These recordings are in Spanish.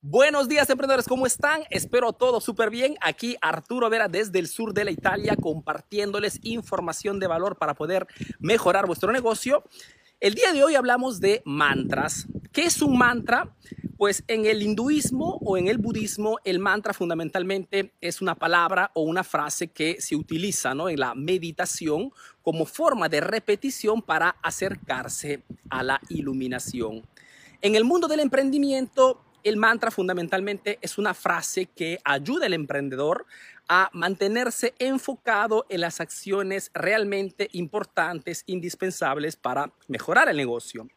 Buenos días emprendedores, ¿cómo están? Espero todo súper bien. Aquí Arturo Vera desde el sur de la Italia compartiéndoles información de valor para poder mejorar vuestro negocio. El día de hoy hablamos de mantras. ¿Qué es un mantra? Pues en el hinduismo o en el budismo el mantra fundamentalmente es una palabra o una frase que se utiliza ¿no? en la meditación como forma de repetición para acercarse a la iluminación. En el mundo del emprendimiento el mantra fundamentalmente es una frase que ayuda al emprendedor a mantenerse enfocado en las acciones realmente importantes, indispensables para mejorar el negocio.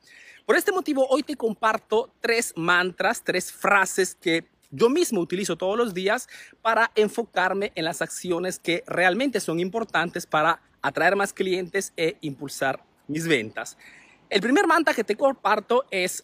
Por este motivo, hoy te comparto tres mantras, tres frases que yo mismo utilizo todos los días para enfocarme en las acciones que realmente son importantes para atraer más clientes e impulsar mis ventas. El primer mantra que te comparto es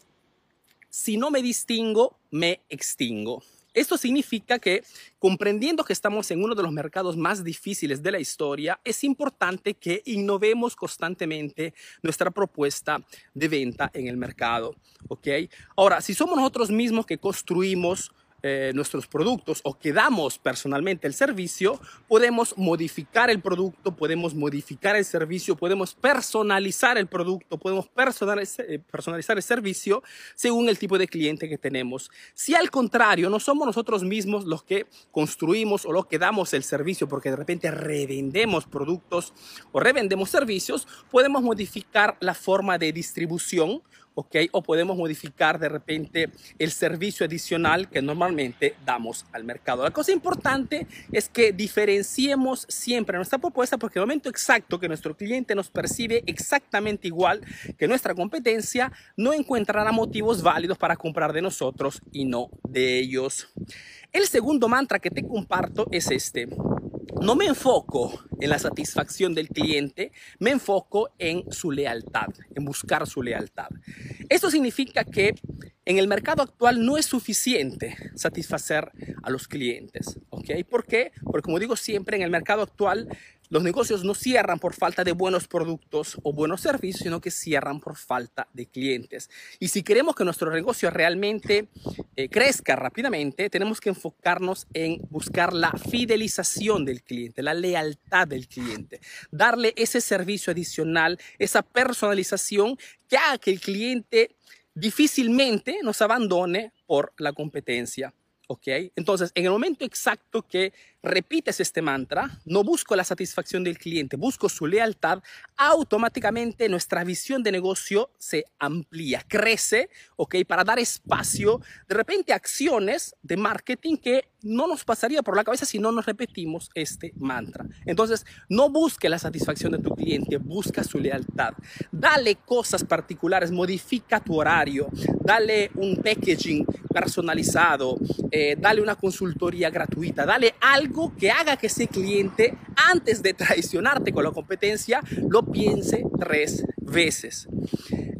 si no me distingo, me extingo. Esto significa que, comprendiendo que estamos en uno de los mercados más difíciles de la historia, es importante que innovemos constantemente nuestra propuesta de venta en el mercado. ¿ok? Ahora, si somos nosotros mismos que construimos eh, nuestros productos o que damos personalmente el servicio, podemos modificar el producto, podemos modificar el servicio, podemos personalizar el producto, podemos personalizar, eh, personalizar el servicio según el tipo de cliente que tenemos. Si al contrario no somos nosotros mismos los que construimos o los que damos el servicio porque de repente revendemos productos o revendemos servicios, podemos modificar la forma de distribución o podemos modificar de repente el servicio adicional que normalmente damos al mercado. La cosa importante es que diferenciemos siempre nuestra propuesta porque el momento exacto que nuestro cliente nos percibe exactamente igual que nuestra competencia, no encontrará motivos válidos para comprar de nosotros y no de ellos. El segundo mantra que te comparto es este. No me enfoco en la satisfacción del cliente, me enfoco en su lealtad, en buscar su lealtad. Esto significa que en el mercado actual no es suficiente satisfacer a los clientes. ¿ok? ¿Por qué? Porque como digo siempre, en el mercado actual los negocios no cierran por falta de buenos productos o buenos servicios, sino que cierran por falta de clientes. Y si queremos que nuestro negocio realmente eh, crezca rápidamente, tenemos que enfocarnos en buscar la fidelización del cliente, la lealtad del cliente, darle ese servicio adicional, esa personalización que haga que el cliente difícilmente nos abandone por la competencia. ¿ok? Entonces, en el momento exacto que repites este mantra, no busco la satisfacción del cliente, busco su lealtad, automáticamente nuestra visión de negocio se amplía, crece, ¿ok? Para dar espacio, de repente, acciones de marketing que no nos pasaría por la cabeza si no nos repetimos este mantra. Entonces, no busque la satisfacción de tu cliente, busca su lealtad. Dale cosas particulares, modifica tu horario, dale un packaging personalizado, eh, dale una consultoría gratuita, dale algo que haga que ese cliente, antes de traicionarte con la competencia, lo piense tres veces.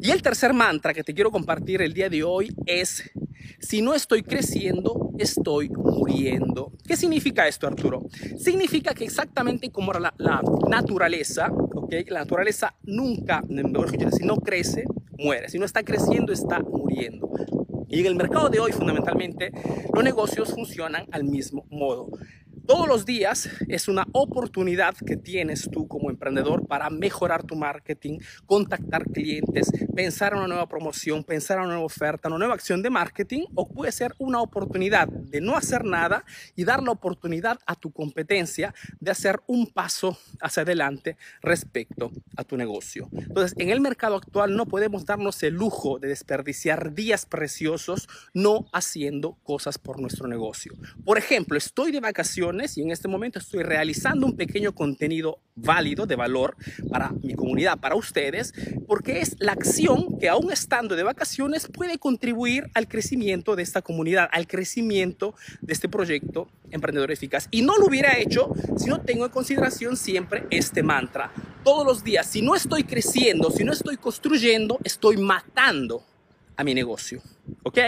Y el tercer mantra que te quiero compartir el día de hoy es, si no estoy creciendo, estoy muriendo. ¿Qué significa esto, Arturo? Significa que exactamente como la, naturaleza, ¿okay? la naturaleza nunca, si no crece, muere. Si no está creciendo, está muriendo. Y en el mercado de hoy, fundamentalmente, los negocios funcionan al mismo modo. Todos los días es una oportunidad que tienes tú como emprendedor para mejorar tu marketing, contactar clientes, pensar en una nueva promoción, pensar en una nueva oferta, una nueva acción de marketing o puede ser una oportunidad de no hacer nada y dar la oportunidad a tu competencia de hacer un paso hacia adelante respecto a tu negocio. Entonces, en el mercado actual no podemos darnos el lujo de desperdiciar días preciosos no haciendo cosas por nuestro negocio. Por ejemplo, estoy de vacaciones y en este momento estoy realizando un pequeño contenido válido de valor para mi comunidad, para ustedes, porque es la acción que aún estando de vacaciones puede contribuir al crecimiento de esta comunidad, al crecimiento de este proyecto Emprendedor Eficaz. Y no lo hubiera hecho si no tengo en consideración siempre este mantra. Todos los días, si no estoy creciendo, si no estoy construyendo, estoy matando a mi negocio. ¿Ok?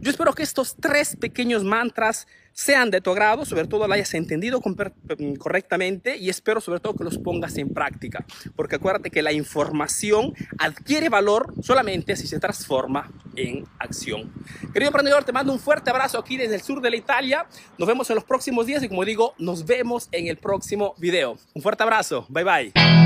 Yo espero que estos tres pequeños mantras sean de tu agrado, sobre todo lo hayas entendido mm, correctamente y espero sobre todo que los pongas en práctica, porque acuérdate que la información adquiere valor solamente si se transforma en acción. Querido emprendedor, te mando un fuerte abrazo aquí desde el sur de la Italia. Nos vemos en los próximos días y como digo, nos vemos en el próximo video. Un fuerte abrazo. Bye bye.